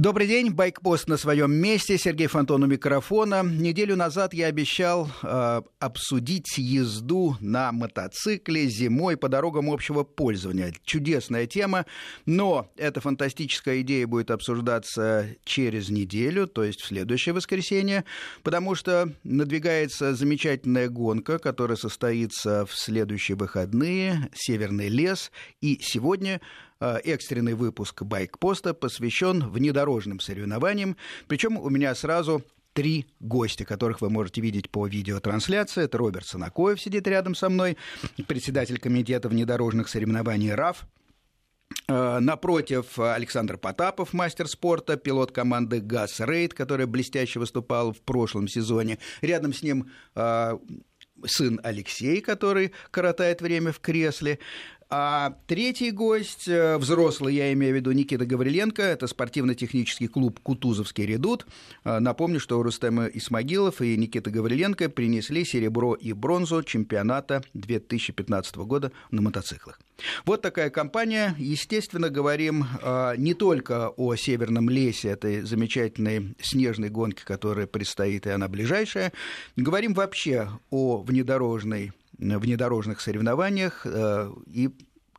Добрый день, Байкпост на своем месте, Сергей Фонтон у микрофона. Неделю назад я обещал э, обсудить езду на мотоцикле зимой по дорогам общего пользования. Чудесная тема, но эта фантастическая идея будет обсуждаться через неделю, то есть в следующее воскресенье, потому что надвигается замечательная гонка, которая состоится в следующие выходные, Северный лес, и сегодня экстренный выпуск «Байкпоста» посвящен внедорожным соревнованиям. Причем у меня сразу три гостя, которых вы можете видеть по видеотрансляции. Это Роберт Санакоев сидит рядом со мной, председатель комитета внедорожных соревнований РАФ. Э, напротив Александр Потапов, мастер спорта, пилот команды «ГАЗ Рейд», который блестяще выступал в прошлом сезоне. Рядом с ним э, сын Алексей, который коротает время в кресле. А третий гость, э, взрослый, я имею в виду Никита Гавриленко, это спортивно-технический клуб «Кутузовский редут». А, напомню, что Рустем Исмагилов и Никита Гавриленко принесли серебро и бронзу чемпионата 2015 года на мотоциклах. Вот такая компания. Естественно, говорим а, не только о Северном лесе, этой замечательной снежной гонке, которая предстоит, и она ближайшая. Говорим вообще о внедорожной внедорожных соревнованиях э, и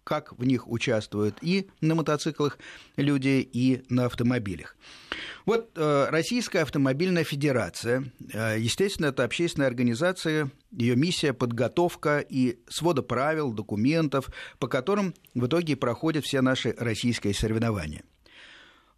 как в них участвуют и на мотоциклах люди, и на автомобилях. Вот э, Российская автомобильная федерация, э, естественно, это общественная организация, ее миссия – подготовка и свода правил, документов, по которым в итоге проходят все наши российские соревнования.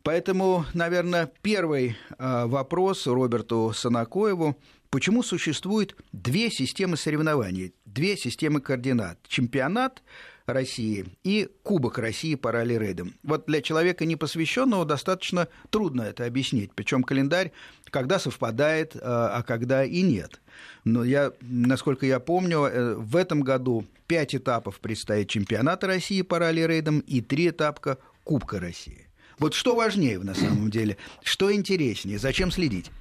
Поэтому, наверное, первый вопрос Роберту Санакоеву почему существует две системы соревнований, две системы координат. Чемпионат России и Кубок России по ралли-рейдам. Вот для человека непосвященного достаточно трудно это объяснить. Причем календарь когда совпадает, а, а когда и нет. Но я, насколько я помню, э, в этом году пять этапов предстоит чемпионата России по ралли-рейдам и три этапа Кубка России. Вот что важнее на самом деле? Что интереснее? Зачем следить?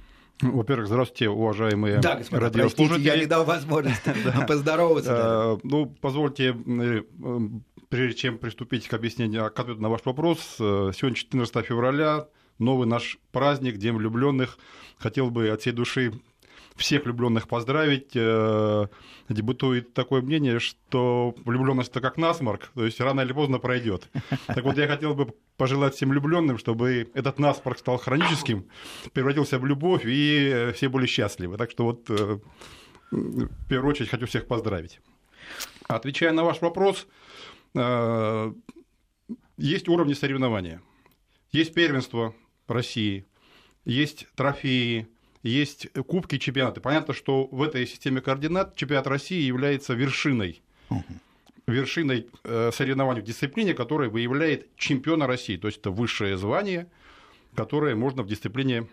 Во-первых, здравствуйте, уважаемые да, господа, радиослушатели. Простите, я не дал возможности поздороваться. Э, ну, позвольте, э, прежде чем приступить к объяснению, к ответу на ваш вопрос, э, сегодня 14 февраля, новый наш праздник, День влюбленных. Хотел бы от всей души всех влюбленных поздравить. Э, Бытует такое мнение, что влюбленность это как насморк, то есть рано или поздно пройдет. Так вот, я хотел бы пожелать всем влюбленным, чтобы этот насморк стал хроническим, превратился в любовь, и все были счастливы. Так что вот э, в первую очередь хочу всех поздравить. Отвечая на ваш вопрос, э, есть уровни соревнования. Есть первенство России, есть трофеи, есть кубки чемпионаты. Понятно, что в этой системе координат чемпионат России является вершиной вершиной э, соревнований в дисциплине, которая выявляет чемпиона России. То есть это высшее звание, которое можно в дисциплине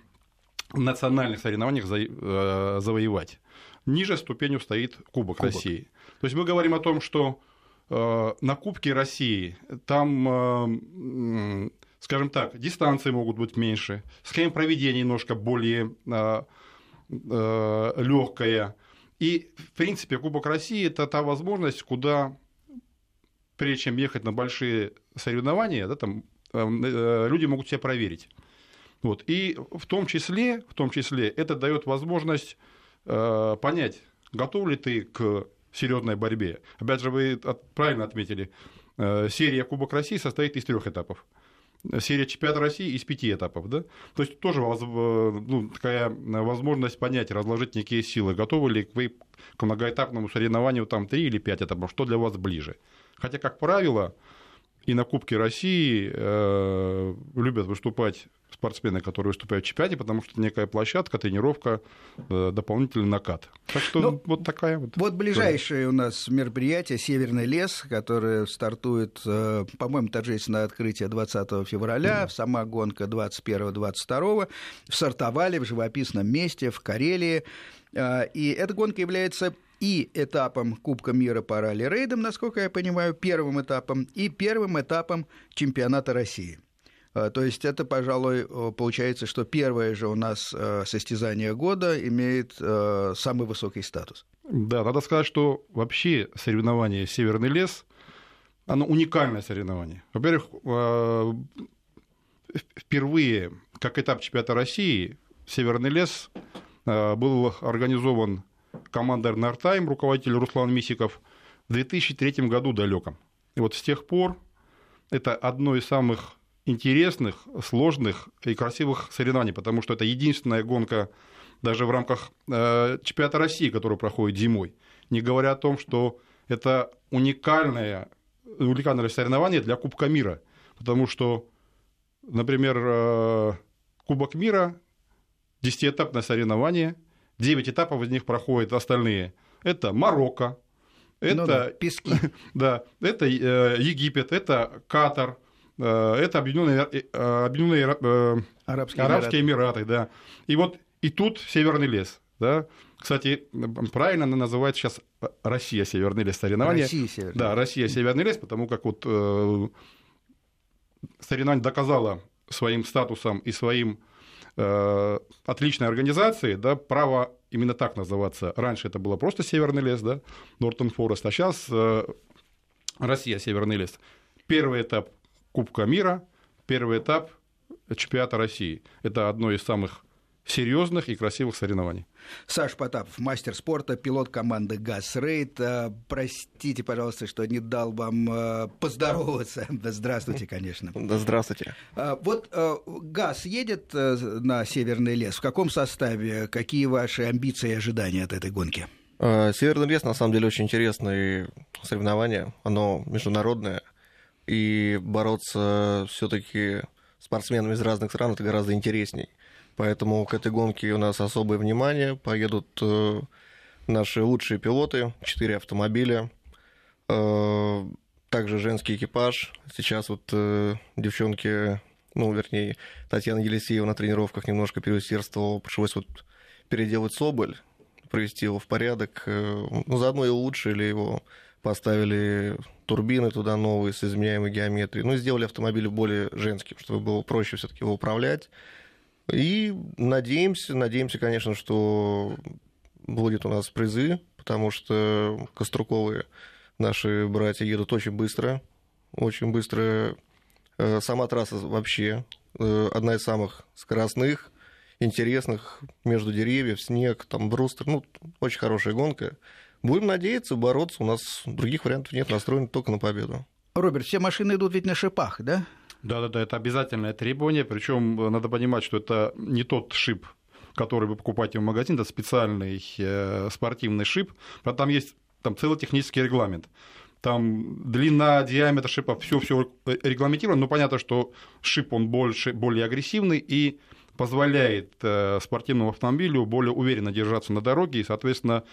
национальных соревнованиях э, завоевать. Ниже ступенью стоит Кубок, Кубок. России. То есть мы говорим о том, что э, на Кубке России там скажем так, дистанции могут быть меньше, схема проведения немножко более э, э, легкая. И, в принципе, Кубок России – это та возможность, куда, прежде чем ехать на большие соревнования, да, там, э, люди могут себя проверить. Вот. И в том числе, в том числе это дает возможность э, понять, готов ли ты к серьезной борьбе. Опять же, вы правильно отметили, э, серия Кубок России состоит из трех этапов серия чемпионата России из пяти этапов, да? То есть тоже ну, такая возможность понять, разложить некие силы. Готовы ли вы к многоэтапному соревнованию там три или пять этапов, что для вас ближе? Хотя, как правило, и на Кубке России э, любят выступать спортсмены, которые выступают в чемпионате, потому что это некая площадка, тренировка, э, дополнительный накат. Так что ну, вот такая вот. Вот ближайшее у нас мероприятие «Северный лес», которое стартует, э, по-моему, торжественное открытие 20 февраля, mm. сама гонка 21-22, в Сартовале, в живописном месте, в Карелии. Э, и эта гонка является и этапом Кубка мира по ралли-рейдам, насколько я понимаю, первым этапом, и первым этапом чемпионата России – Э, то есть это, пожалуй, э, получается, что первое же у нас э, состязание года имеет самый высокий статус. Да, надо сказать, что вообще соревнование «Северный лес» оно уникальное соревнование. Во-первых, впервые как этап чемпионата России, Северный лес был организован командой Нортайм, руководитель Руслан Мисиков, в 2003 году далеком. И вот с тех пор это одно из самых интересных, сложных и красивых соревнований, потому что это единственная гонка даже в рамках э, чемпионата России, который проходит зимой. Не говоря о том, что это уникальное, уникальное соревнование для Кубка мира, потому что, например, э, Кубок мира, 10-этапное соревнование, 9 этапов из них проходят остальные. Это Марокко, это, ну, да, пески. да, это э, Египет, это Катар, э, это Объединенные, э, Объединенные Арабские, Арабские Эмираты. Эмираты, да. И вот и тут Северный лес. Да? Кстати, правильно она называется сейчас Россия Северный лес соревнования. Россия Северный. Да, Россия Северный лес, потому как вот э, соревнование доказало своим статусом и своим отличной организацией да, право именно так называться. Раньше это было просто Северный лес, да, Нортон Форест, а сейчас э, Россия Северный лес. Первый этап Кубка мира, первый этап чемпионата России. Это одно из самых серьезных и красивых соревнований. Саш Потапов, мастер спорта, пилот команды «Газ Рейд». Э, простите, пожалуйста, что не дал вам э, поздороваться. Здравствуйте, конечно. Да, здравствуйте. Э, вот «Газ» едет на Северный лес. В каком составе? Какие ваши амбиции и ожидания от этой гонки? Северный лес, на самом деле, очень интересное соревнование. Оно международное. И бороться все таки спортсменами из разных стран это гораздо интересней. Поэтому к этой гонке у нас особое внимание. Поедут э, наши лучшие пилоты, четыре автомобиля, э, также женский экипаж. Сейчас вот э, девчонки, ну, вернее, Татьяна Елисеева на тренировках немножко переусердствовала, пришлось вот переделать Соболь, привести его в порядок. Ну, заодно и улучшили его, поставили турбины туда новые с изменяемой геометрией. Ну, и сделали автомобиль более женским, чтобы было проще все таки его управлять. И надеемся, надеемся, конечно, что будет у нас призы, потому что Коструковые наши братья едут очень быстро, очень быстро. Э, сама трасса вообще э, одна из самых скоростных, интересных, между деревьев, снег, там брустер, ну, очень хорошая гонка. Будем надеяться, бороться, у нас других вариантов нет, настроены только на победу. Роберт, все машины идут ведь на шипах, да? Да-да-да, это обязательное требование, причем э, надо понимать, что это не тот шип, который вы покупаете в магазине, это специальный э, спортивный шип, там есть там целый технический регламент. Там длина, диаметр шипа, все все регламентировано, но понятно, что шип он больше, более агрессивный и позволяет э, спортивному автомобилю более уверенно держаться на дороге, и, соответственно,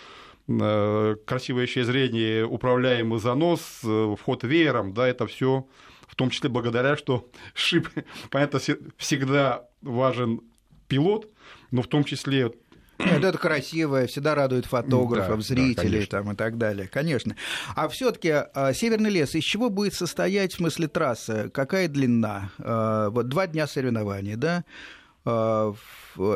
э, красивое зрение, управляемый занос, э, вход веером, да, это все в том числе благодаря, что шип, понятно, всегда важен пилот, но в том числе нет, это красиво, всегда радует фотографов, да, зрителей да, там, и так далее, конечно. А все-таки а, Северный лес, из чего будет состоять в смысле трассы? Какая длина? А, вот два дня соревнований, да? А,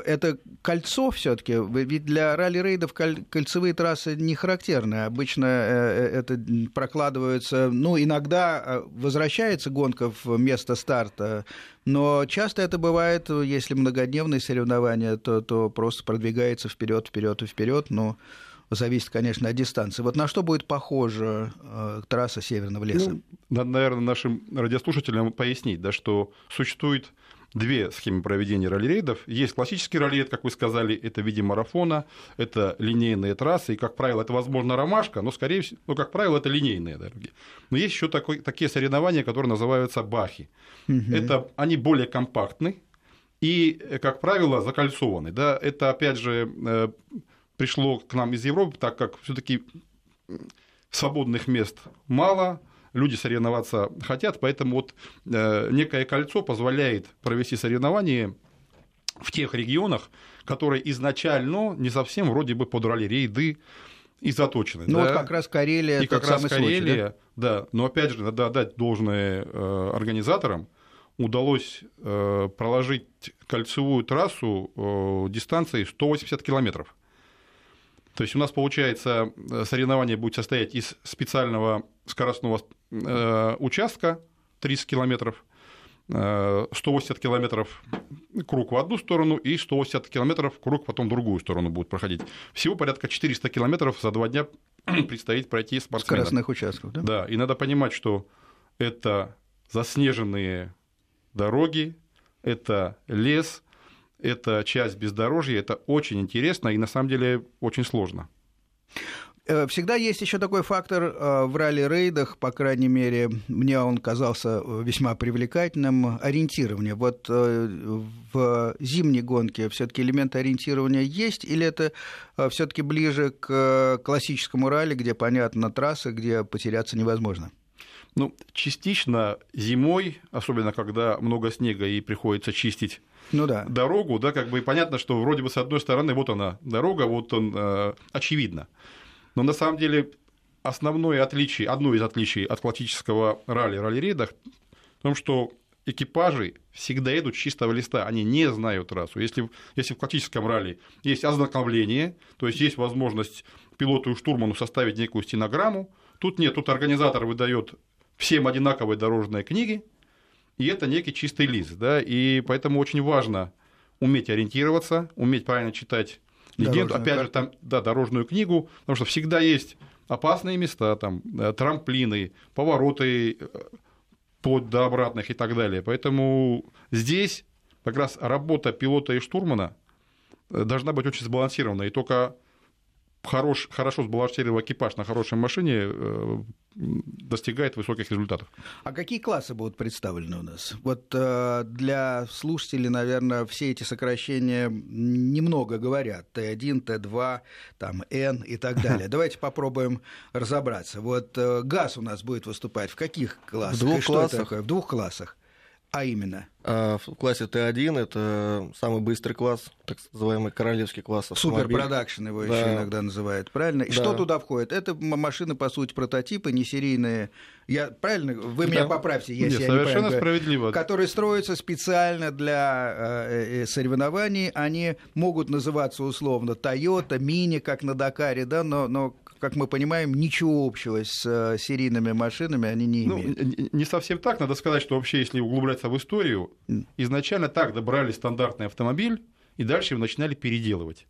это кольцо все-таки, ведь для ралли-рейдов кольцевые трассы не характерны. Обычно э, э, это прокладывается, ну, иногда э, возвращается гонка в место старта, но часто это бывает, если многодневные соревнования, то, то просто продвигается вперед, вперед и вперед, но зависит, конечно, от дистанции. Вот на что будет похожа э, трасса Северного леса? Ну, надо, наверное, нашим радиослушателям пояснить, да, что существует две схемы проведения ралли-рейдов. Есть классический ралли как вы сказали, это в виде марафона, это линейные трассы, и, как правило, это, возможно, ромашка, но, скорее всего, ну, как правило, это линейные дороги. Но есть еще такие соревнования, которые называются бахи. Угу. Это, они более компактны и, как правило, закольцованы. Да? Это, опять же, э, пришло к нам из Европы, так как все таки свободных мест мало, люди соревноваться хотят, поэтому вот э, некое кольцо позволяет провести соревнования в тех регионах, которые изначально не совсем вроде бы под ралли-рейды и заточены. Ну да? вот как раз Карелия, и как раз Карелия, случай, да? да. Но опять же, надо отдать должное э, организаторам, удалось э, проложить кольцевую трассу дистанцией 180 километров. То есть у нас, получается, соревнование будет состоять из специального скоростного э, участка 30 километров, 180 э, километров круг в одну сторону и 180 километров круг потом в другую сторону будет проходить. Всего порядка 400 километров за два дня предстоит пройти спортсменам. Скоростных участков, да? Да, и надо понимать, что это заснеженные дороги, это лес, это часть бездорожья, это очень интересно и на самом деле очень сложно. Э, всегда есть еще такой фактор э, в ралли-рейдах, по крайней мере, мне он казался весьма привлекательным, ориентирование. Вот э, в зимней гонке все-таки элемент ориентирования есть, или это все-таки ближе к классическому ралли, где понятно трасса, где потеряться невозможно? Ну, частично зимой, особенно когда много снега и приходится чистить ну, да. дорогу, да, как бы понятно, что вроде бы с одной стороны вот она дорога, вот он э, очевидно. Но на самом деле основное отличие, одно из отличий от классического ралли, ралли-рейдах, в том, что экипажи всегда едут с чистого листа, они не знают трассу. Если, если в классическом ралли есть ознакомление, то есть есть возможность пилоту и штурману составить некую стенограмму, тут нет, тут организатор выдает всем одинаковые дорожные книги, и это некий чистый лист, да, и поэтому очень важно уметь ориентироваться, уметь правильно читать легенду, опять же, там, да, дорожную книгу, потому что всегда есть опасные места, там, э, трамплины, повороты э, под до обратных и так далее. Поэтому здесь как раз работа пилота и штурмана э, должна быть очень сбалансирована, и только хорош, хорошо сбалансированный экипаж на хорошей машине э, достигает высоких результатов. А какие классы будут представлены у нас? Вот э, для слушателей, наверное, все эти сокращения немного говорят. Т1, Т2, там, Н и так далее. Давайте попробуем разобраться. Вот э, ГАЗ у нас будет выступать в каких классах? В двух классах. В двух классах. А именно? А в классе Т1 это самый быстрый класс, так называемый королевский класс Супер продакшн его да. еще иногда называют, правильно? И да. что туда входит? Это машины, по сути, прототипы, не серийные. Я, правильно? Вы да. меня поправьте, если Нет, я совершенно не справедливо. Которые строятся специально для э, э, соревнований. Они могут называться условно Toyota, Mini, как на Дакаре, да, но, но как мы понимаем, ничего общего с э, серийными машинами они не ну, имеют. Ну, не совсем так. Надо сказать, что вообще, если углубляться в историю, изначально так добрали стандартный автомобиль, и дальше его начинали переделывать.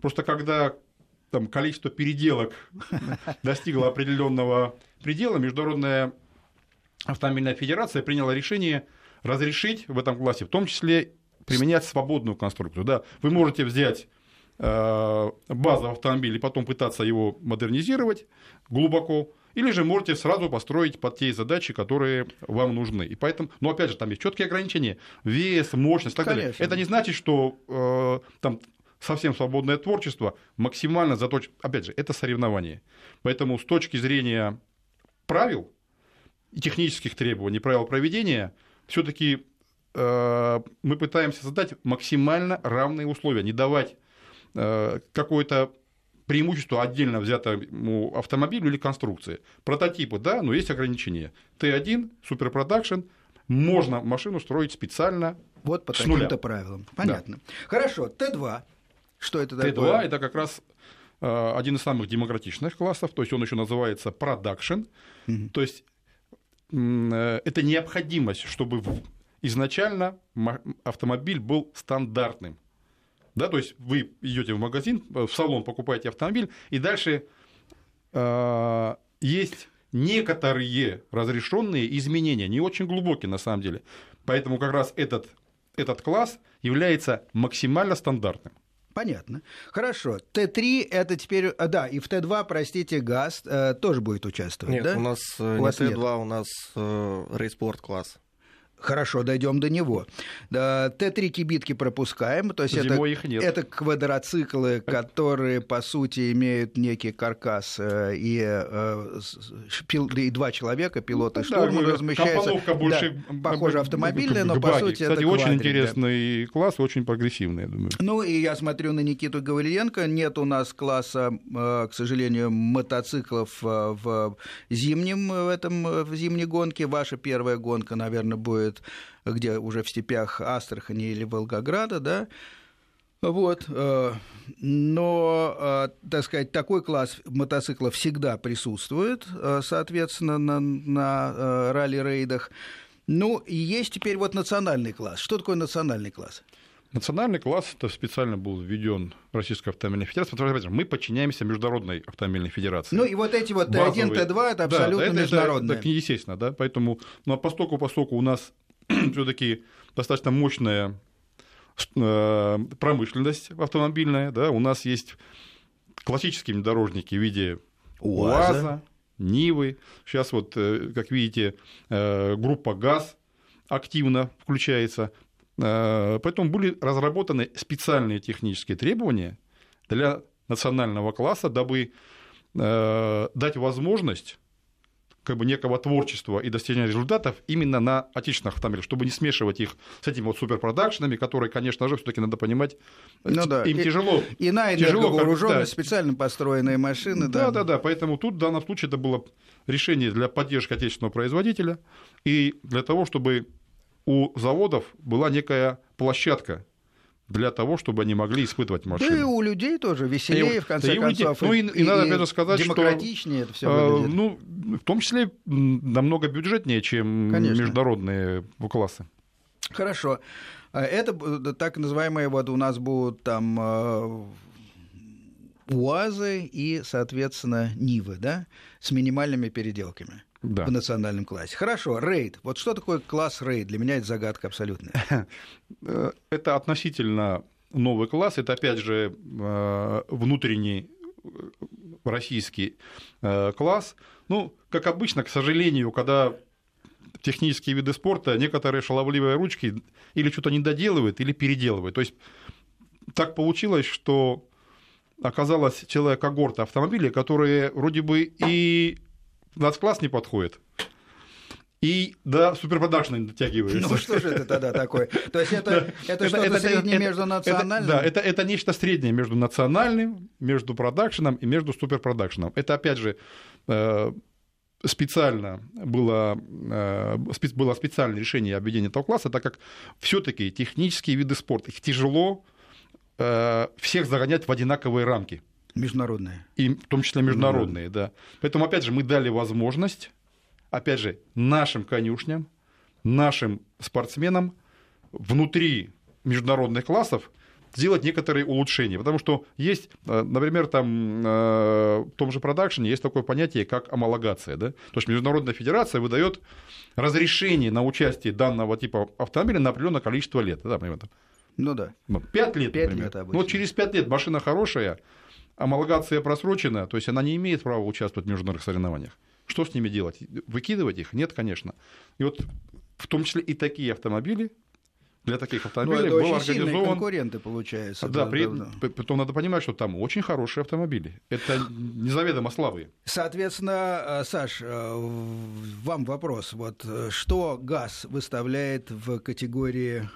Просто когда там, количество переделок достигло определенного предела, Международная автомобильная федерация приняла решение разрешить в этом классе, в том числе применять свободную конструкцию. Да, вы можете взять базовый автомобиль и потом пытаться его модернизировать глубоко, или же можете сразу построить под те задачи, которые вам нужны. И поэтому, но опять же, там есть четкие ограничения, вес, мощность и так Конечно. далее. Это не значит, что э, там совсем свободное творчество максимально заточено. Опять же, это соревнование. Поэтому с точки зрения правил и технических требований, правил проведения, все-таки э, мы пытаемся создать максимально равные условия, не давать Э, какое-то преимущество отдельно взятому автомобилю или конструкции. Прототипы, да, но есть ограничения. Т1, суперпродакшн, можно машину строить специально Вот по таким-то правилам. Понятно. Да. Хорошо, Т2. Что это такое? Т2 это как раз э, один из самых демократичных классов, то есть он еще называется продакшн, угу. то есть э, это необходимость, чтобы изначально автомобиль был стандартным. Да, то есть вы идете в магазин, в салон покупаете автомобиль, и дальше э, есть некоторые разрешенные изменения, не очень глубокие на самом деле. Поэтому как раз этот, этот класс является максимально стандартным. Понятно. Хорошо. Т3 это теперь... А, да, и в Т2, простите, ГАЗ э, тоже будет участвовать, нет, да? у нас э, у не Т2, нет. у нас э, рейспорт класс. Хорошо, дойдем до него. Т3 кибитки пропускаем, то есть Зимой это, их нет. это квадроциклы, которые по сути имеют некий каркас э, и, э, и два человека, пилот и штурман, да, размещаются. больше, да, похоже автомобильная, но по сути Кстати, это очень квадрик, интересный да. класс, очень прогрессивный, я думаю. Ну и я смотрю на Никиту Гавриленко, нет у нас класса, э, к сожалению, мотоциклов в зимнем в этом в зимней гонке. Ваша первая гонка, наверное, будет происходит, где уже в степях Астрахани или Волгограда, да, вот. Э, но, э, так сказать, такой класс мотоциклов всегда присутствует, э, соответственно, на, на ралли-рейдах. Ну, и есть теперь вот национальный класс. Что такое национальный класс? Национальный класс это специально был введен Российской автомобильной что мы подчиняемся Международной автомобильной федерации. Ну и вот эти вот Базовые... Т1, Т2 это абсолютно да, это, международные. Это, это, естественно, да. Поэтому, ну, а постоку, поскольку у нас все-таки достаточно мощная э, промышленность автомобильная, да, у нас есть классические внедорожники в виде УАЗа, УАЗа Нивы. Сейчас вот, э, как видите, э, группа ГАЗ активно включается. Э, поэтому были разработаны специальные технические требования для национального класса, дабы э, дать возможность как бы некого творчества и достижения результатов именно на отечественных автомобилях, чтобы не смешивать их с этими вот суперпродакшенами, которые, конечно же, все-таки надо понимать, ну, да. им и, тяжело. Иная тяжело вооруженные, да. специально построенные машины. Да, да, да, да. Поэтому тут в данном случае это было решение для поддержки отечественного производителя и для того, чтобы у заводов была некая площадка для того, чтобы они могли испытывать машины. Да и у людей тоже веселее, и, в конце да концов. Ну и, и, и надо опять же сказать, демократичнее что, это все а, выглядит. Ну, в том числе намного бюджетнее, чем Конечно. международные классы. Хорошо. А это так называемые вот у нас будут там а, УАЗы и, соответственно, Нивы, да, с минимальными переделками да. в национальном классе. Хорошо, рейд. Вот что такое класс рейд? Для меня это загадка абсолютная. Это относительно новый класс. Это, опять же, э, внутренний э, российский э, класс. Ну, как обычно, к сожалению, когда технические виды спорта, некоторые шаловливые ручки или что-то не доделывают, или переделывают. То есть так получилось, что оказалась целая когорта автомобилей, которые вроде бы и класс не подходит. И до суперпродакшна не дотягивается. Ну что же это тогда такое? То есть это, это что-то это, среднее это, между национальным? Это, да, это, это нечто среднее между национальным, между продакшеном и между суперпродакшеном. Это, опять же, э, специально было, э, было специальное решение объединения этого класса, так как все-таки технические виды спорта, их тяжело э, всех загонять в одинаковые рамки. Международные. И в том числе международные, да. Поэтому, опять же, мы дали возможность, опять же, нашим конюшням, нашим спортсменам внутри международных классов сделать некоторые улучшения. Потому что есть, э, например, там, э, в том же продакшене есть такое понятие, как амалогация. Да? То есть Международная федерация выдает разрешение на участие данного типа автомобиля на определенное количество лет. Да, например, ну да. Пять лет, Пять например. Лет обычно. Ну, вот через пять лет машина хорошая, амалогация просрочена, то есть она не имеет права участвовать в международных соревнованиях. Что с ними делать? Выкидывать их? Нет, конечно. И вот в том числе и такие автомобили, для таких ну, автомобилей был организован... конкуренты, получается. Да, при... Потом надо понимать, что там очень хорошие автомобили. Это незаведомо слабые. Соответственно, э, Саш, э, вам вопрос. Вот э, что ГАЗ выставляет в категории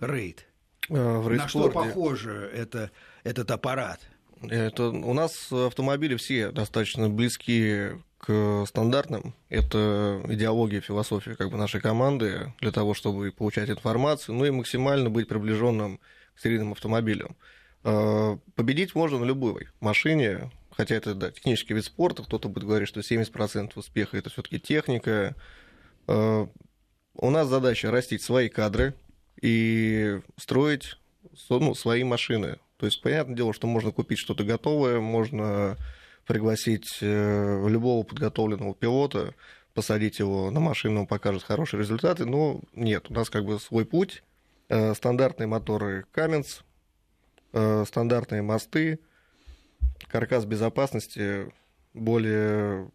рейд? В На что похоже это, этот аппарат? Это, у нас автомобили все достаточно близки к стандартным. Это идеология, философия как бы нашей команды для того, чтобы получать информацию, ну и максимально быть приближенным к серийным автомобилям. А, победить можно на любой машине, хотя это да, технический вид спорта, кто-то будет говорить, что 70% успеха это все-таки техника. А, у нас задача растить свои кадры и строить ну, свои машины. То есть, понятное дело, что можно купить что-то готовое, можно пригласить э, любого подготовленного пилота, посадить его на машину, он покажет хорошие результаты, но нет, у нас как бы свой путь, э, стандартные моторы Каменс, э, стандартные мосты, каркас безопасности, более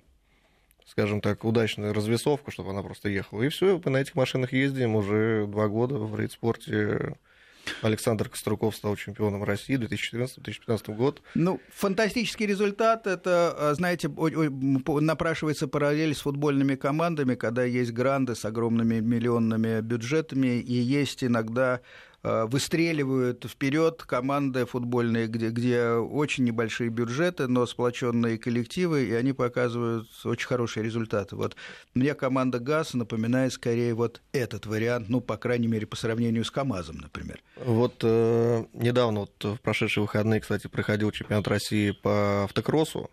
скажем так, удачная развесовка, чтобы она просто ехала. И все, мы на этих машинах ездим уже два года в рейд-спорте Александр Коструков стал чемпионом России 2014-2015 год. Ну, фантастический результат. Это, а, знаете, напрашивается параллель с футбольными командами, когда есть гранды с огромными миллионными бюджетами, и есть иногда Э, выстреливают вперед команды футбольные, где, где очень небольшие бюджеты, но сплоченные коллективы, и они показывают очень хорошие результаты. Вот мне команда ГАЗ напоминает скорее вот этот вариант, ну, по крайней мере, по сравнению с КАМАЗом, например. Вот э, недавно, вот в прошедшие выходные, кстати, проходил чемпионат России по автокроссу.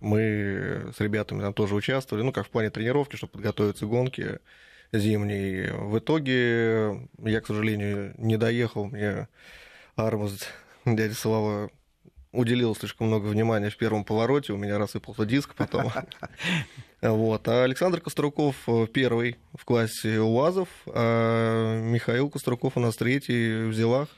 Мы с ребятами там тоже участвовали, ну, как в плане тренировки, чтобы подготовиться к гонке. Зимний. В итоге я, к сожалению, не доехал. Мне Армуз, дядя Слава, уделил слишком много внимания в первом повороте, у меня рассыпался диск потом. Вот. А Александр Коструков первый в классе УАЗов, а Михаил Коструков у нас третий в Зелах.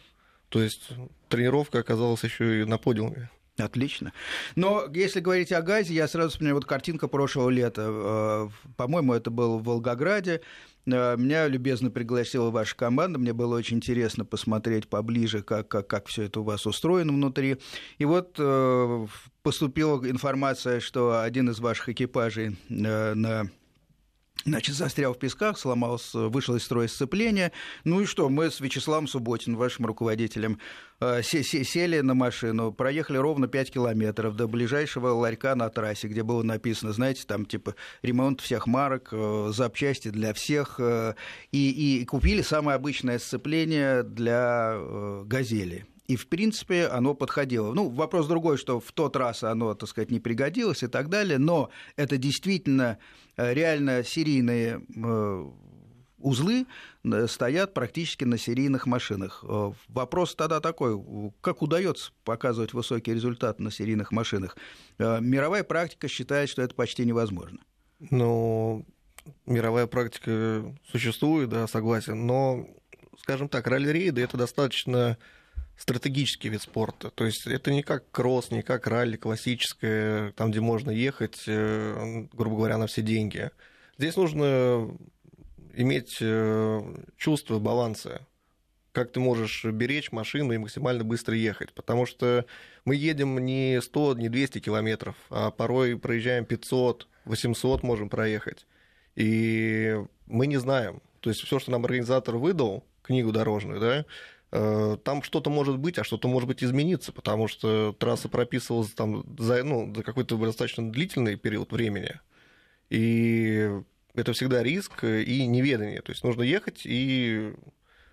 То есть тренировка оказалась еще и на подиуме. Отлично. Но если говорить о газе, я сразу вспоминаю вот картинка прошлого лета. Э, по-моему, это был в Волгограде. Э, меня любезно пригласила ваша команда. Мне было очень интересно посмотреть поближе, как, как, как все это у вас устроено внутри. И вот э, поступила информация, что один из ваших экипажей на Значит, застрял в песках, сломался, вышел из строя сцепления. Ну и что, мы с Вячеславом Субботиным, вашим руководителем, э, сели на машину, проехали ровно 5 километров до ближайшего ларька на трассе, где было написано, знаете, там типа ремонт всех марок, э, запчасти для всех, э, и, и купили самое обычное сцепление для «Газели». И, в принципе, оно подходило. Ну, вопрос другой, что в тот раз оно, так сказать, не пригодилось и так далее, но это действительно реально серийные э, узлы э, стоят практически на серийных машинах. Вопрос тогда такой, как удается показывать высокий результат на серийных машинах? Мировая практика считает, что это почти невозможно. Ну, мировая практика существует, да, согласен, но, скажем так, ралли-рейды это достаточно стратегический вид спорта. То есть это не как кросс, не как ралли классическое, там, где можно ехать, э, грубо говоря, на все деньги. Здесь нужно иметь э, чувство баланса, как ты можешь беречь машину и максимально быстро ехать. Потому что мы едем не 100, не 200 километров, а порой проезжаем 500, 800 можем проехать. И мы не знаем. То есть все, что нам организатор выдал, книгу дорожную, да, там что-то может быть, а что-то может быть измениться, потому что трасса прописывалась там за, ну, за какой-то достаточно длительный период времени. И это всегда риск и неведение. То есть нужно ехать и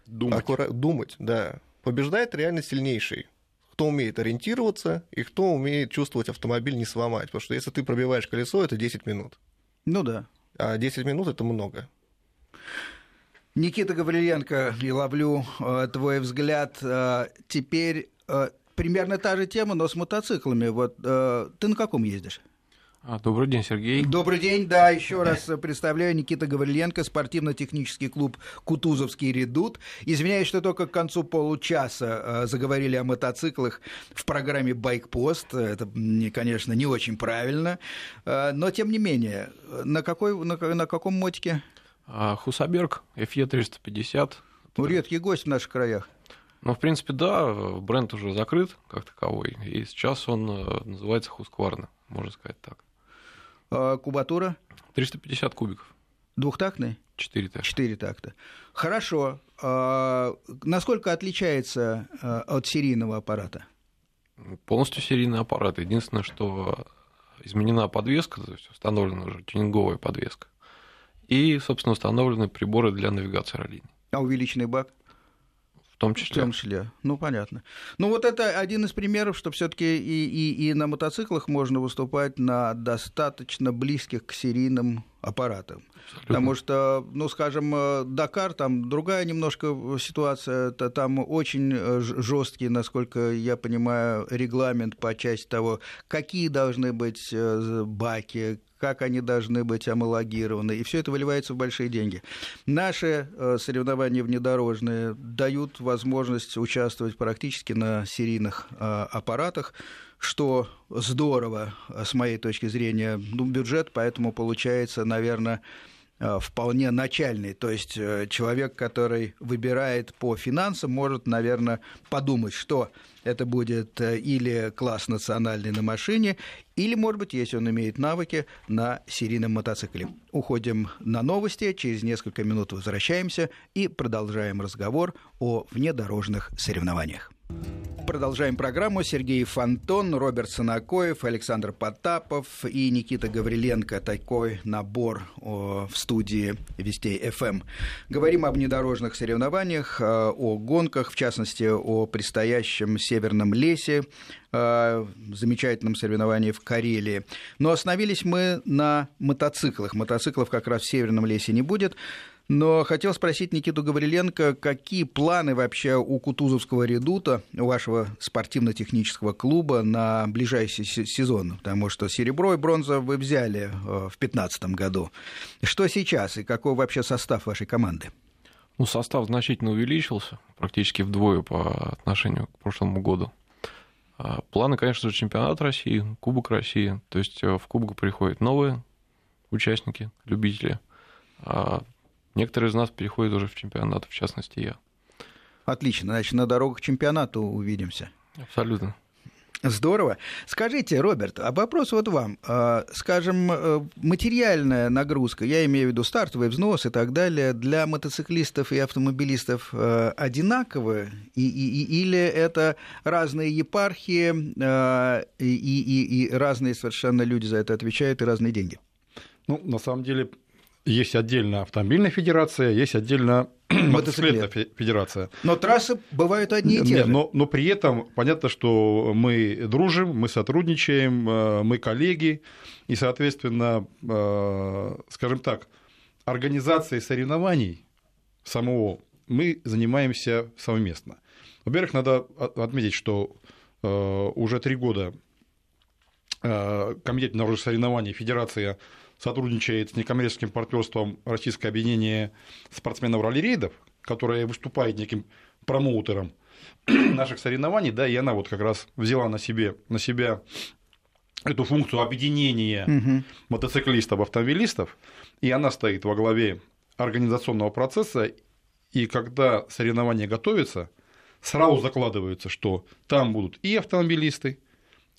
думать. Аккура... думать, да. Побеждает реально сильнейший. Кто умеет ориентироваться и кто умеет чувствовать автомобиль, не сломать. Потому что если ты пробиваешь колесо, это 10 минут. Ну да. А 10 минут это много. Никита Гавриленко, я ловлю э, твой взгляд. Э, теперь э, примерно та же тема, но с мотоциклами. Вот э, ты на каком ездишь? А, добрый день, Сергей. Добрый день, да, еще раз представляю Никита Гавриленко, спортивно-технический клуб «Кутузовский редут». Извиняюсь, что только к концу получаса э, заговорили о мотоциклах в программе «Байкпост». Это, конечно, не очень правильно, э, но тем не менее, на, какой, на, на каком мотике? А Хусаберг, FE350. Ну, редкий гость в наших краях. Ну, в принципе, да, бренд уже закрыт как таковой, и сейчас он э, называется Husqvarna, можно сказать так. А кубатура? 350 кубиков. Двухтактный? Четыре такта. Четыре такта. Хорошо. А насколько отличается э, от серийного аппарата? Полностью серийный аппарат. Единственное, что изменена подвеска, то есть установлена уже тюнинговая подвеска и, собственно, установлены приборы для навигации раллиний. А увеличенный бак? В том числе. В том числе. Ну, понятно. Ну, вот это один из примеров, что все-таки и, и, и на мотоциклах можно выступать на достаточно близких к серийным аппаратам. Абсолютно. Потому что, ну, скажем, э, Дакар, там другая немножко ситуация, это там очень э, жесткий, насколько я понимаю, регламент по части того, какие должны быть э, баки, как они должны быть амалогированы, и все это выливается в большие деньги. Наши соревнования внедорожные дают возможность участвовать практически на серийных аппаратах, что здорово э, с моей точки зрения. Ну, бюджет поэтому получается, наверное, вполне начальный. То есть человек, который выбирает по финансам, может, наверное, подумать, что это будет или класс национальный на машине, или, может быть, если он имеет навыки на серийном мотоцикле. Уходим на новости, через несколько минут возвращаемся и продолжаем разговор о внедорожных соревнованиях. Продолжаем программу. Сергей Фонтон, Роберт Санакоев, Александр Потапов и Никита Гавриленко. Такой набор в студии Вестей ФМ. Говорим об внедорожных соревнованиях, о гонках, в частности, о предстоящем Северном лесе, замечательном соревновании в Карелии. Но остановились мы на мотоциклах. Мотоциклов как раз в Северном лесе не будет. Но хотел спросить Никиту Гавриленко, какие планы вообще у Кутузовского редута, у вашего спортивно-технического клуба на ближайший сезон? Потому что серебро и бронза вы взяли э, в 2015 году. Что сейчас и какой вообще состав вашей команды? Ну, состав значительно увеличился, практически вдвое по отношению к прошлому году. А, планы, конечно же, чемпионат России, Кубок России. То есть э, в Кубок приходят новые участники, любители. Некоторые из нас переходят уже в чемпионат, в частности я. Отлично, значит, на дорогах чемпионата увидимся. Абсолютно. Здорово. Скажите, Роберт, а вопрос вот вам. А, скажем, э, материальная нагрузка, я имею в виду стартовый взнос и так далее, для мотоциклистов и автомобилистов э, одинаковые? И, и, или это разные епархии э, и, и, и разные совершенно люди за это отвечают и разные деньги? Ну, на самом деле, есть отдельно автомобильная федерация, есть отдельно мотоциклетная федерация. Но трассы бывают одни и те же. Но, но при этом понятно, что мы дружим, мы сотрудничаем, э, мы коллеги, и, соответственно, э, скажем так, организацией соревнований самого мы занимаемся совместно. Во-первых, надо отметить, что э, уже три года Комитет народных соревнований, Федерация сотрудничает с некоммерческим партнерством Российское объединение спортсменов ралли-рейдов, которое выступает неким промоутером наших соревнований, да, и она вот как раз взяла на, себе, на себя эту функцию объединения угу. мотоциклистов, автомобилистов, и она стоит во главе организационного процесса, и когда соревнования готовятся, сразу закладывается, что там будут и автомобилисты,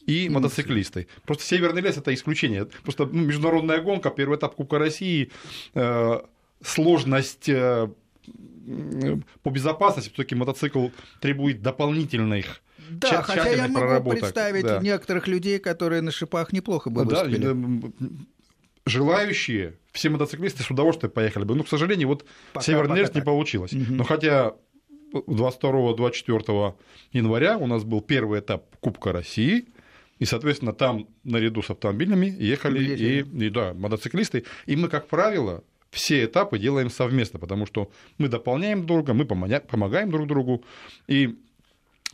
и мотоциклисты. Просто Северный лес это исключение. Просто ну, международная гонка, первый этап Кубка России, э, сложность э, по безопасности, все-таки мотоцикл требует дополнительных да, хотя я могу представить да. некоторых людей, которые на шипах неплохо бы да, желающие, все мотоциклисты с удовольствием поехали бы. Но, к сожалению, вот пока, Северный лес не получилось. Угу. Но хотя 22-24 января у нас был первый этап Кубка России – и, соответственно, там наряду с автомобилями ехали и, и да, мотоциклисты. И мы, как правило, все этапы делаем совместно, потому что мы дополняем друг друга, мы помогаем друг другу. И,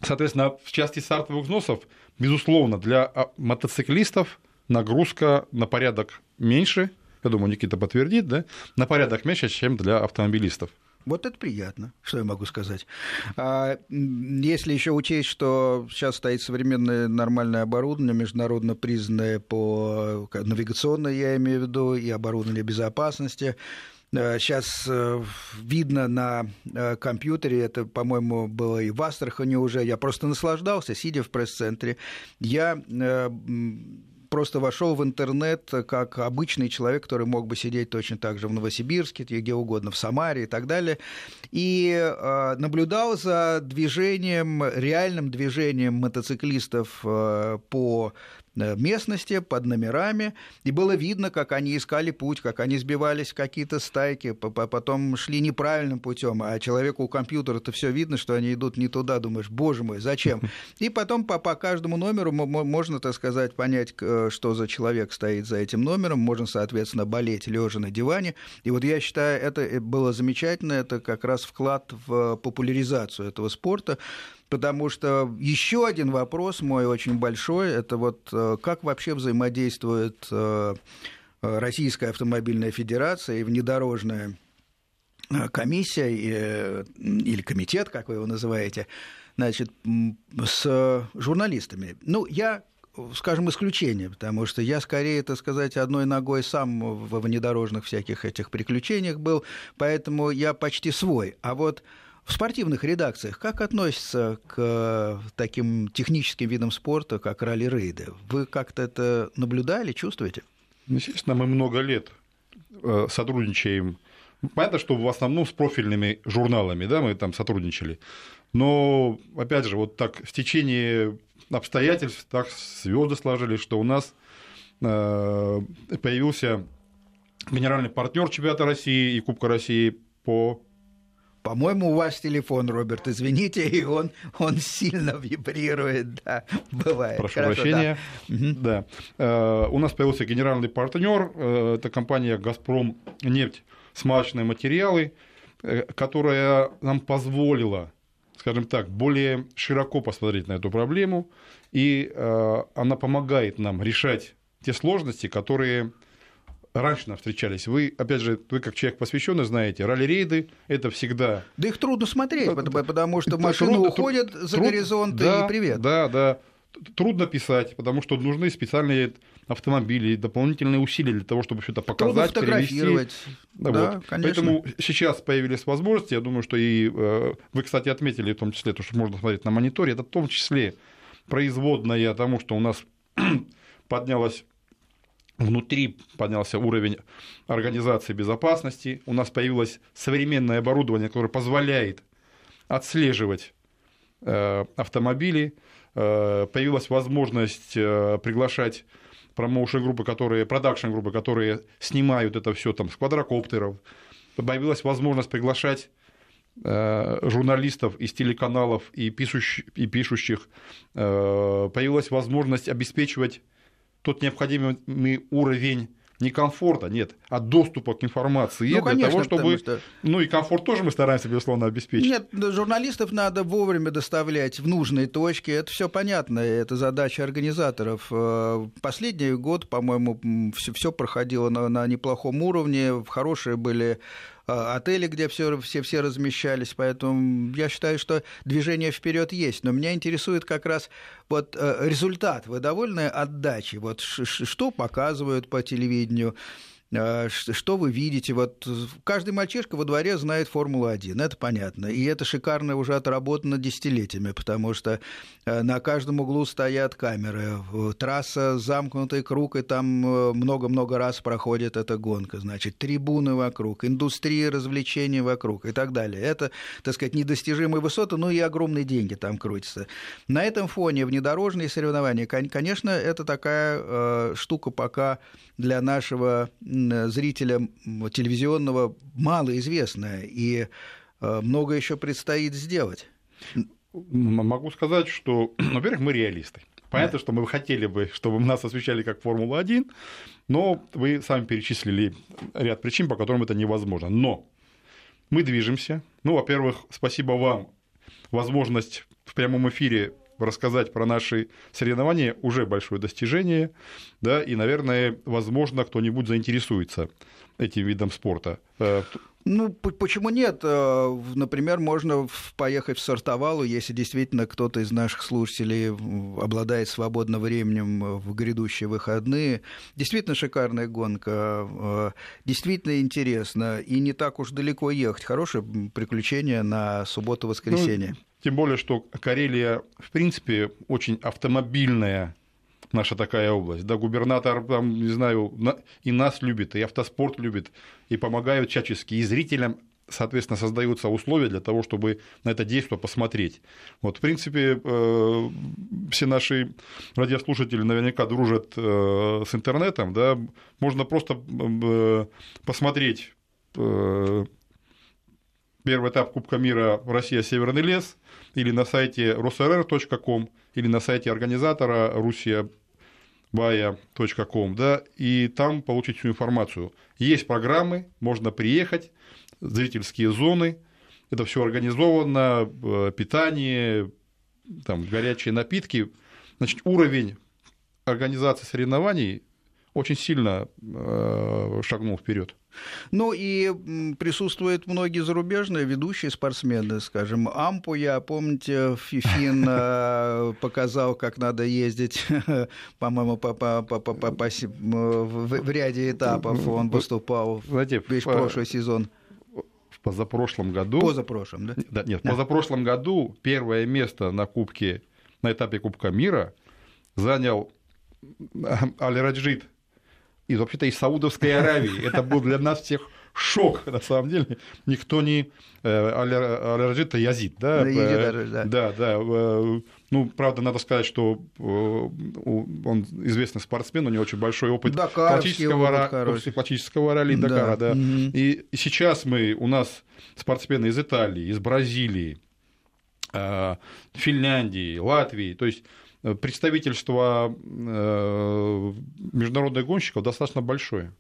соответственно, в части стартовых взносов, безусловно, для а, мотоциклистов нагрузка на порядок меньше, я думаю, Никита подтвердит, да, на порядок меньше, чем для автомобилистов. Вот это приятно, что я могу сказать. А если еще учесть, что сейчас стоит современное нормальное оборудование, международно признанное по навигационной, я имею в виду, и оборудование безопасности, Сейчас э, видно на э, компьютере, это, по-моему, было и в Астрахани уже, я просто наслаждался, сидя в пресс-центре. Я э, просто вошел в интернет как обычный человек, который мог бы сидеть точно так же в Новосибирске, где угодно, в Самаре и так далее, и э, наблюдал за движением, реальным движением мотоциклистов э, по Э, местности под номерами, и было видно, как они искали путь, как они сбивались в какие-то стайки, потом шли неправильным путем, а человеку у компьютера это все видно, что они идут не туда, думаешь, боже мой, зачем? И потом по, по каждому номеру можно, так сказать, понять, э, что за человек стоит за этим номером, можно, соответственно, болеть лежа на диване. И вот я считаю, это э, было замечательно, это как раз вклад в популяризацию этого спорта, потому что еще один вопрос мой очень большой, это вот э, как вообще взаимодействует э, Российская автомобильная федерация и внедорожная э, комиссия или комитет, как вы его называете, значит, с журналистами. Ну, я скажем, исключение, потому что я скорее, это сказать, одной ногой сам во внедорожных всяких этих приключениях был, поэтому я почти свой. А вот в спортивных редакциях как относятся к э, таким техническим видам спорта, как ралли-рейды? Вы как-то это наблюдали, чувствуете? Ну, естественно, мы много лет э, сотрудничаем. Понятно, что в основном с профильными журналами, да, мы там сотрудничали. Но, опять же, вот так в течение обстоятельств так звезды сложились, что у нас э, появился генеральный партнер чемпионата России и Кубка России по по-моему, у вас телефон, Роберт, извините, и он, он сильно вибрирует, да, бывает. Прошу Хорошо, прощения. Да. да. Э, у нас появился генеральный партнер, э, это компания «Газпром нефть» смазочные материалы, э, которая нам позволила, скажем так, более широко посмотреть на эту проблему, и она помогает нам решать те сложности, которые раньше нам встречались. Вы, опять же, вы как человек посвященный знаете, ралли-рейды это всегда... Да их трудно смотреть, потому что машины трудно, уходят за труд... горизонт да, и привет. Да, да. Трудно писать, потому что нужны специальные автомобили, дополнительные усилия для того, чтобы что-то показать, Трудно фотографировать. Да, да вот. конечно. Поэтому сейчас появились возможности, я думаю, что и э, вы, кстати, отметили в том числе то, что можно смотреть на мониторе, это в том числе производная тому, что у нас поднялась Внутри поднялся уровень организации безопасности, у нас появилось современное оборудование, которое позволяет отслеживать э, автомобили, э, появилась возможность э, приглашать промоушен группы, которые, продакшн группы, которые снимают это все там с квадрокоптеров, появилась возможность приглашать журналистов из телеканалов и пишущих, и пишущих, появилась возможность обеспечивать тот необходимый уровень не комфорта, нет, а доступа к информации ну, для конечно, того, чтобы... Что... Ну и комфорт тоже мы стараемся, безусловно, обеспечить. Нет, журналистов надо вовремя доставлять в нужные точки, это все понятно, это задача организаторов. Э, последний год, по-моему, все проходило на, на неплохом уровне, хорошие были отели, где все, все, все размещались. Поэтому я считаю, что движение вперед есть. Но меня интересует как раз вот э, результат. Вы довольны отдачей? Вот что показывают по телевидению? А, что вы видите? Вот каждый мальчишка во дворе знает Формулу-1, это понятно. И это шикарно уже отработано десятилетиями, потому что э, на каждом углу стоят камеры. Трасса замкнутый круг, и там э, много-много раз проходит эта гонка. Значит, трибуны вокруг, индустрия развлечений вокруг и так далее. Это, так сказать, недостижимые высоты, ну и огромные деньги там крутятся. На этом фоне внедорожные соревнования, конечно, это такая э, штука пока для нашего зрителя телевизионного малоизвестная, и э, много еще предстоит сделать. Могу сказать, что, во-первых, мы реалисты. Понятно, да. что мы хотели бы, чтобы нас освещали как Формула-1, но вы сами перечислили ряд причин, по которым это невозможно. Но мы движемся. Ну, во-первых, спасибо вам. Возможность в прямом эфире рассказать про наши соревнования уже большое достижение, да, и, наверное, возможно, кто-нибудь заинтересуется этим видом спорта. Э, ну, почему нет? Э, например, можно поехать в Сартовалу, если действительно кто-то из наших слушателей обладает свободным временем в грядущие выходные. Действительно шикарная гонка, э, действительно интересно, и не так уж далеко ехать. Хорошее приключение на субботу-воскресенье. Ну, тем более, что Карелия, в принципе, очень автомобильная наша такая область. Да, губернатор, там, не знаю, и нас любит, и автоспорт любит, и помогают всячески, и зрителям соответственно, создаются условия для того, чтобы на это действие посмотреть. Вот, в принципе, э, все наши радиослушатели наверняка дружат э, с интернетом, да, можно просто э, посмотреть первый этап Кубка мира «Россия. Северный лес», или на сайте rosrr.com, или на сайте организатора rusiabaya.com, да, и там получить всю информацию. Есть программы, можно приехать, зрительские зоны, это все организовано, э, питание, там, горячие напитки. Значит, уровень организации соревнований очень сильно э, шагнул вперед. Ну и присутствуют многие зарубежные ведущие спортсмены, скажем, Ампу, я, помните, Фифин э, показал, как надо ездить, по-моему, по, по, по, по, по, по, в ряде этапов он выступал Знаете, весь прошлый сезон. Позапрошлом году... Позапрошлом, да? да нет, в позапрошлом году первое место на Кубке, на этапе Кубка мира занял Аль-Раджид из, вообще-то, из Саудовской Аравии. Это был для нас всех шок, на самом деле. Никто не... Э, Аль-Раджид Язид, да? Да, да. да. Э, ну, правда, надо сказать, что э, он известный спортсмен, у него очень большой опыт классического, классического ралли да. Дакара. Да. И сейчас мы, у нас спортсмены из Италии, из Бразилии, Финляндии, Латвии. То есть представительство э, международных гонщиков достаточно большое.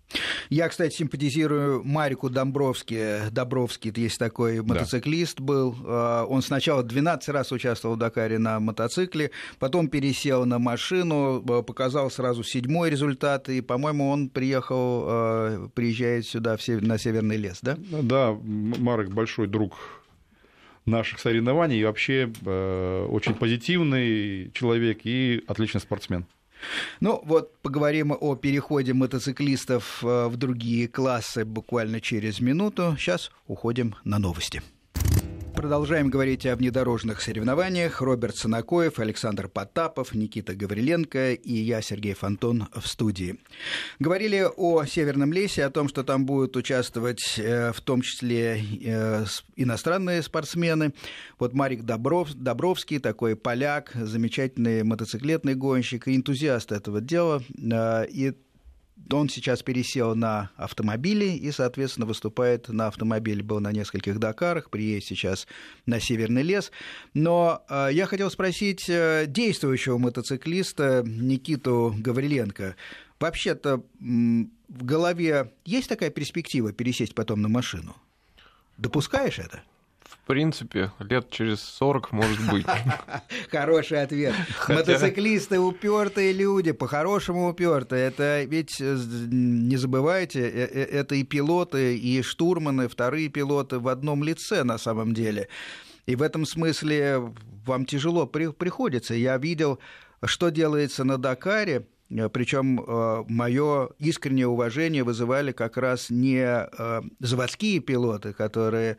Я, кстати, симпатизирую Марику Домбровски. Добровский, есть такой мотоциклист был. Э, он сначала 12 раз участвовал в Дакаре на мотоцикле, потом пересел на машину, э, показал сразу седьмой результат, и, по-моему, он приехал, приезжает сюда на Северный лес, да? Да, Марк большой друг наших соревнований и вообще э, очень позитивный человек и отличный спортсмен. Ну вот поговорим о переходе мотоциклистов э, в другие классы буквально через минуту. Сейчас уходим на новости. Продолжаем говорить о внедорожных соревнованиях. Роберт Санакоев, Александр Потапов, Никита Гавриленко и я, Сергей Фонтон, в студии. Говорили о Северном лесе, о том, что там будут участвовать э, в том числе э, иностранные спортсмены. Вот Марик Добров, Добровский, такой поляк, замечательный мотоциклетный гонщик и энтузиаст этого дела. Э, и он сейчас пересел на автомобили и, соответственно, выступает на автомобиле. Был на нескольких Дакарах, приедет сейчас на Северный лес. Но э, я хотел спросить э, действующего мотоциклиста Никиту Гавриленко. Вообще-то в голове есть такая перспектива пересесть потом на машину? Допускаешь это? В принципе, лет через 40 может быть. Хороший ответ. Хотя... Мотоциклисты упертые люди, по-хорошему упертые. Это ведь, э, не забывайте, э, э, это и пилоты, и штурманы, вторые пилоты в одном лице на самом деле. И в этом смысле вам тяжело приходится. Я видел, что делается на Дакаре, причем мое искреннее уважение вызывали как раз не заводские пилоты, которые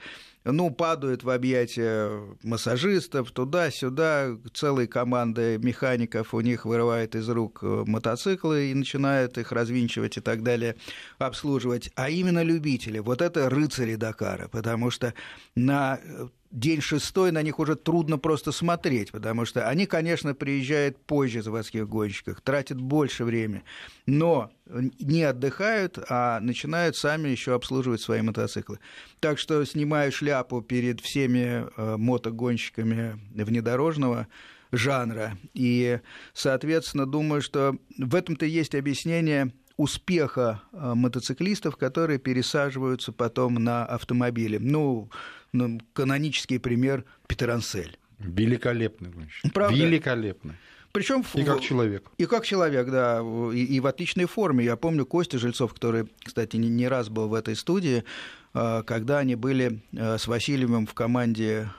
ну, падают в объятия массажистов, туда-сюда, целые команды механиков у них вырывает из рук э, мотоциклы и начинают их развинчивать и так далее, обслуживать. А именно любители, вот это рыцари Дакара, потому что на э, день шестой на них уже трудно просто смотреть, потому что они, конечно, приезжают позже заводских гонщиков, тратят больше времени, но не отдыхают, а начинают сами еще обслуживать свои мотоциклы. Так что снимаю шляпу перед всеми э, мотогонщиками внедорожного жанра. И, соответственно, думаю, что в этом-то есть объяснение успеха э, мотоциклистов, которые пересаживаются потом на автомобили. Ну, ну канонический пример Питер Ансель. Великолепный гонщик. Правда? Великолепный. Причем и как человек. И как человек, да, и, и в отличной форме. Я помню Костя Жильцов, который, кстати, не, не раз был в этой студии, э, когда они были э, с Васильевым в команде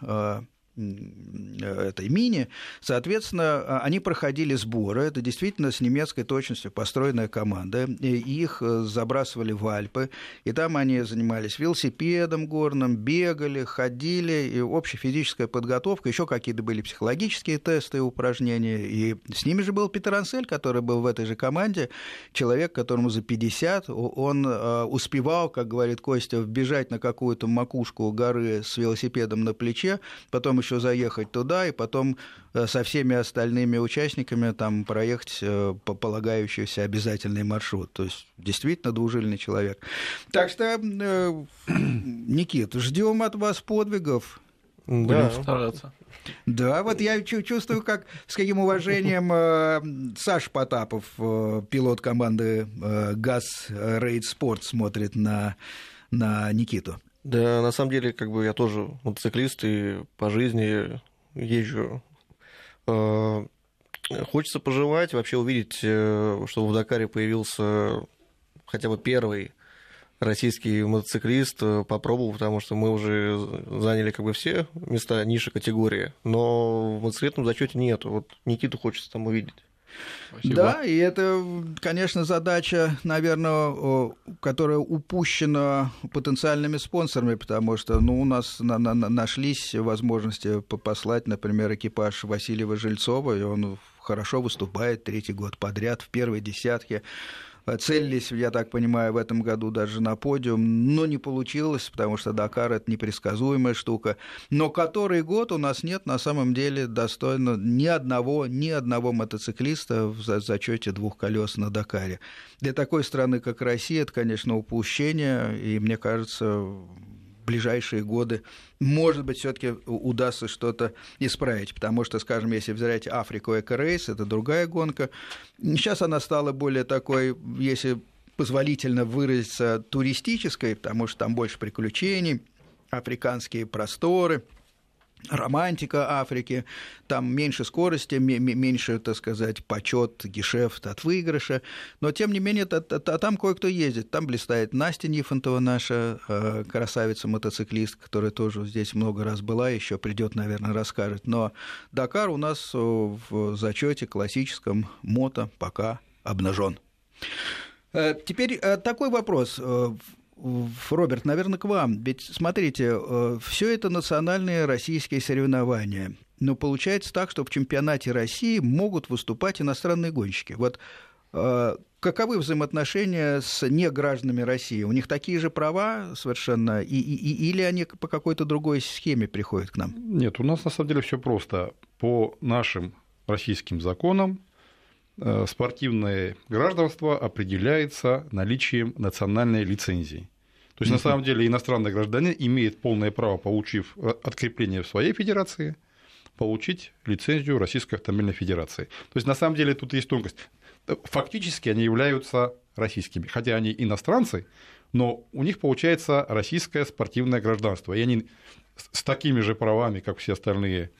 этой мини, соответственно, а, они проходили сборы. Это действительно с немецкой точностью построенная команда. И их э, забрасывали в Альпы. И там они занимались велосипедом горным, бегали, ходили. И общая физическая подготовка, еще какие-то были психологические тесты и упражнения. И с ними же был Питер Ансель, который был в этой же команде. Человек, которому за 50, он э, успевал, как говорит Костя, вбежать на какую-то макушку горы с велосипедом на плече, потом еще еще заехать туда и потом э, со всеми остальными участниками там проехать э, по полагающийся обязательный маршрут. То есть действительно двужильный человек. Так что, э, Никит, ждем от вас подвигов. Будем да. стараться. Да, вот я чувствую, как с каким уважением Саш Потапов, пилот команды ГАЗ Рейд Спорт, смотрит на, на Никиту. Да, на самом деле, как бы я тоже мотоциклист и по жизни езжу. Э, хочется пожелать, вообще увидеть, э, чтобы в Дакаре появился хотя бы первый российский мотоциклист, э, попробовал, потому что мы уже заняли как бы все места ниши категории, но в мотоциклетном зачете нету. Вот Никиту хочется там увидеть. Спасибо. Да, и это, конечно, задача, наверное, которая упущена потенциальными спонсорами, потому что ну, у нас на на нашлись возможности послать, например, экипаж Васильева Жильцова, и он хорошо выступает третий год подряд в первой десятке. Целились, я так понимаю, в этом году даже на подиум, но не получилось, потому что Дакар – это непредсказуемая штука. Но который год у нас нет на самом деле достойно ни одного, ни одного мотоциклиста в зачете двух колес на Дакаре. Для такой страны, как Россия, это, конечно, упущение, и мне кажется, ближайшие годы, может быть, все-таки удастся что-то исправить. Потому что, скажем, если взять Африку Эко-рейс, это другая гонка. Сейчас она стала более такой, если позволительно выразиться, туристической, потому что там больше приключений, африканские просторы – романтика Африки, там меньше скорости, меньше, так сказать, почет, гешефт от выигрыша, но тем не менее там кое-кто ездит, там блистает Настя Нифонтова, наша э, красавица-мотоциклист, которая тоже здесь много раз была, еще придет, наверное, расскажет, но Дакар у нас в зачете классическом мото пока обнажен. Э, теперь э, такой вопрос. Роберт, наверное, к вам. Ведь, смотрите, э, все это национальные российские соревнования. Но получается так, что в чемпионате России могут выступать иностранные гонщики. Вот э, каковы взаимоотношения с негражданами России? У них такие же права совершенно, и, и, или они по какой-то другой схеме приходят к нам? Нет, у нас на самом деле все просто. По нашим российским законам спортивное гражданство определяется наличием национальной лицензии. То есть, на самом деле, иностранный гражданин имеет полное право, получив э, открепление в своей федерации, получить лицензию Российской автомобильной федерации. То есть, на самом деле, тут есть тонкость. Фактически они являются российскими, хотя они иностранцы, но у них получается российское спортивное гражданство, и они с такими же правами, как все остальные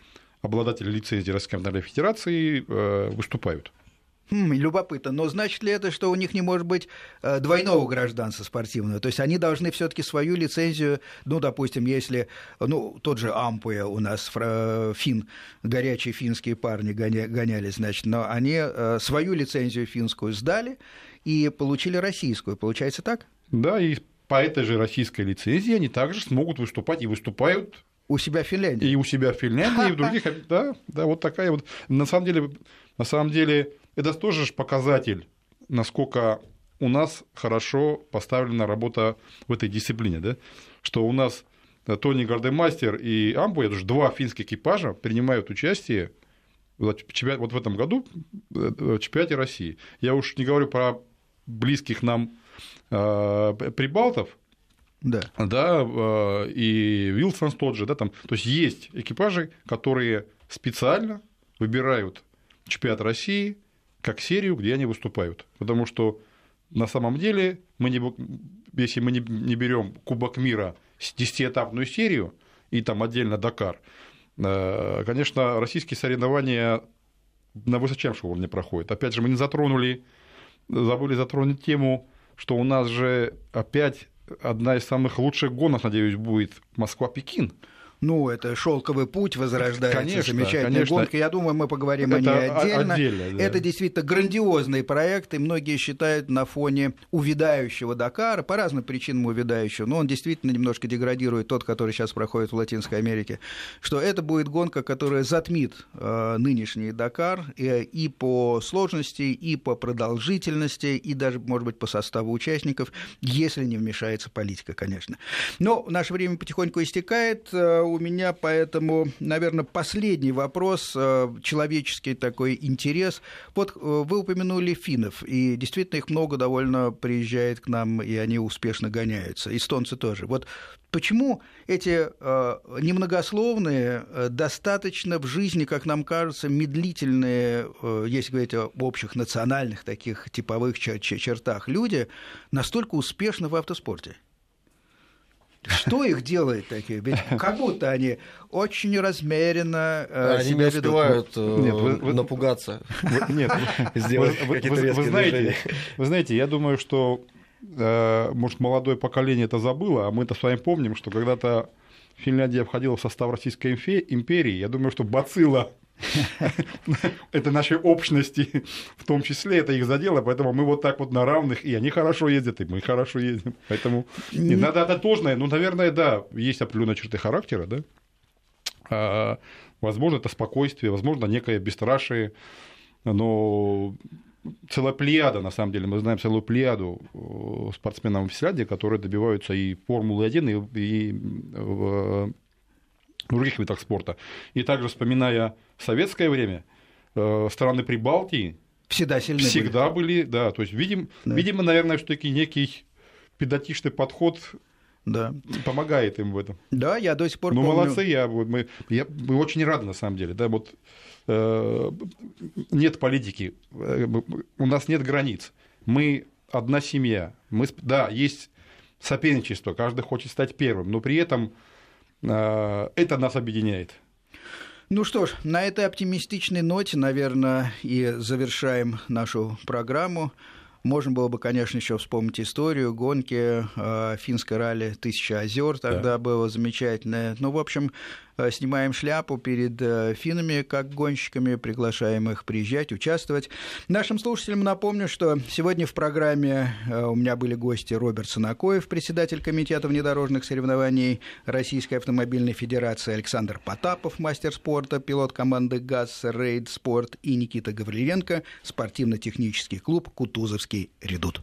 обладатели лицензии Российской автомобильной федерации, э, выступают. Хм, любопытно. Но значит ли это, что у них не может быть э, двойного гражданства спортивного? То есть они должны все-таки свою лицензию, ну, допустим, если, ну, тот же Ампуя у нас, фин, горячие финские парни гонялись, значит, но они э, свою лицензию финскую сдали и получили российскую. Получается так? Да, и по этой же российской лицензии они также смогут выступать и выступают у себя в Финляндии. И у себя в Финляндии, и в других. Да, да, вот такая вот. На самом деле, на самом деле это тоже показатель, насколько у нас хорошо поставлена работа в этой дисциплине, да? что у нас Тони Гардемастер и Амбо, это же два финских экипажа, принимают участие вот в этом году э, в чемпионате России. Я уж не говорю про близких нам э, прибалтов, да. Да, э, и Вилсонс тот же, да, там, то есть есть экипажи, которые специально выбирают чемпионат России, как серию, где они выступают. Потому что на самом деле, мы не, если мы не, не берем Кубок мира с 10-этапную серию и там отдельно Дакар, э, конечно, российские соревнования на высочайшем уровне проходят. Опять же, мы не затронули, забыли затронуть тему, что у нас же опять одна из самых лучших гонок, надеюсь, будет Москва-Пекин ну, это шелковый путь возрождается, конечно, замечательная конечно. гонка. Я думаю, мы поговорим это о ней отдельно. отдельно да. Это действительно грандиозный проект, и многие считают на фоне увядающего Дакара, по разным причинам увядающего, но он действительно немножко деградирует, тот, который сейчас проходит в Латинской Америке, что это будет гонка, которая затмит э, нынешний Дакар и, и по сложности, и по продолжительности, и даже, может быть, по составу участников, если не вмешается политика, конечно. Но наше время потихоньку истекает э, у меня поэтому, наверное, последний вопрос, э, человеческий такой интерес. Вот э, вы упомянули финнов, и действительно их много довольно приезжает к нам, и они успешно гоняются. Эстонцы тоже. Вот почему эти э, немногословные, достаточно в жизни, как нам кажется, медлительные, если говорить об общих национальных таких типовых чертах, люди настолько успешны в автоспорте? Что их делает такие? Ведь как будто они очень размеренно э, Они не успевают э, нет, вы, вы, напугаться. Вы, нет, сделать вы, вы, вы, знаете, вы знаете, я думаю, что, э, может, молодое поколение это забыло, а мы-то с вами помним, что когда-то Финляндия входила в состав Российской империи. Я думаю, что бацилла это нашей общности, в том числе, это их задело, поэтому мы вот так вот на равных, и они хорошо ездят, и мы хорошо ездим. Поэтому не, надо это тоже, ну, наверное, да, есть определенные черты характера, да. А, возможно, это спокойствие, возможно, некое бесстрашие, но целая плеяда, на самом деле, мы знаем целую плеяду э, спортсменов в Финляндии, которые добиваются и Формулы-1, и, и в других видах спорта. И также вспоминая советское время, э, страны Прибалтии всегда сильны всегда были. были, да, то есть видим, да. видимо, наверное, все-таки некий педатичный подход да. помогает им в этом. Да, я до сих пор ну, помню. молодцы, я, мы, я, мы очень рады, на самом деле. Да, вот, э, нет политики, э, у нас нет границ. Мы одна семья. Мы, да, есть соперничество, каждый хочет стать первым, но при этом э, это нас объединяет. Ну что ж, на этой оптимистичной ноте, наверное, и завершаем нашу программу. Можно было бы, конечно, еще вспомнить историю гонки э, финской ралли «Тысяча озер». Тогда да. было замечательное. Ну, в общем, снимаем шляпу перед э, финами, как гонщиками, приглашаем их приезжать, участвовать. Нашим слушателям напомню, что сегодня в программе э, у меня были гости Роберт Санакоев, председатель комитета внедорожных соревнований Российской автомобильной федерации, Александр Потапов, мастер спорта, пилот команды ГАЗ «Рейд Спорт» и Никита Гавриленко, спортивно-технический клуб «Кутузовский редут».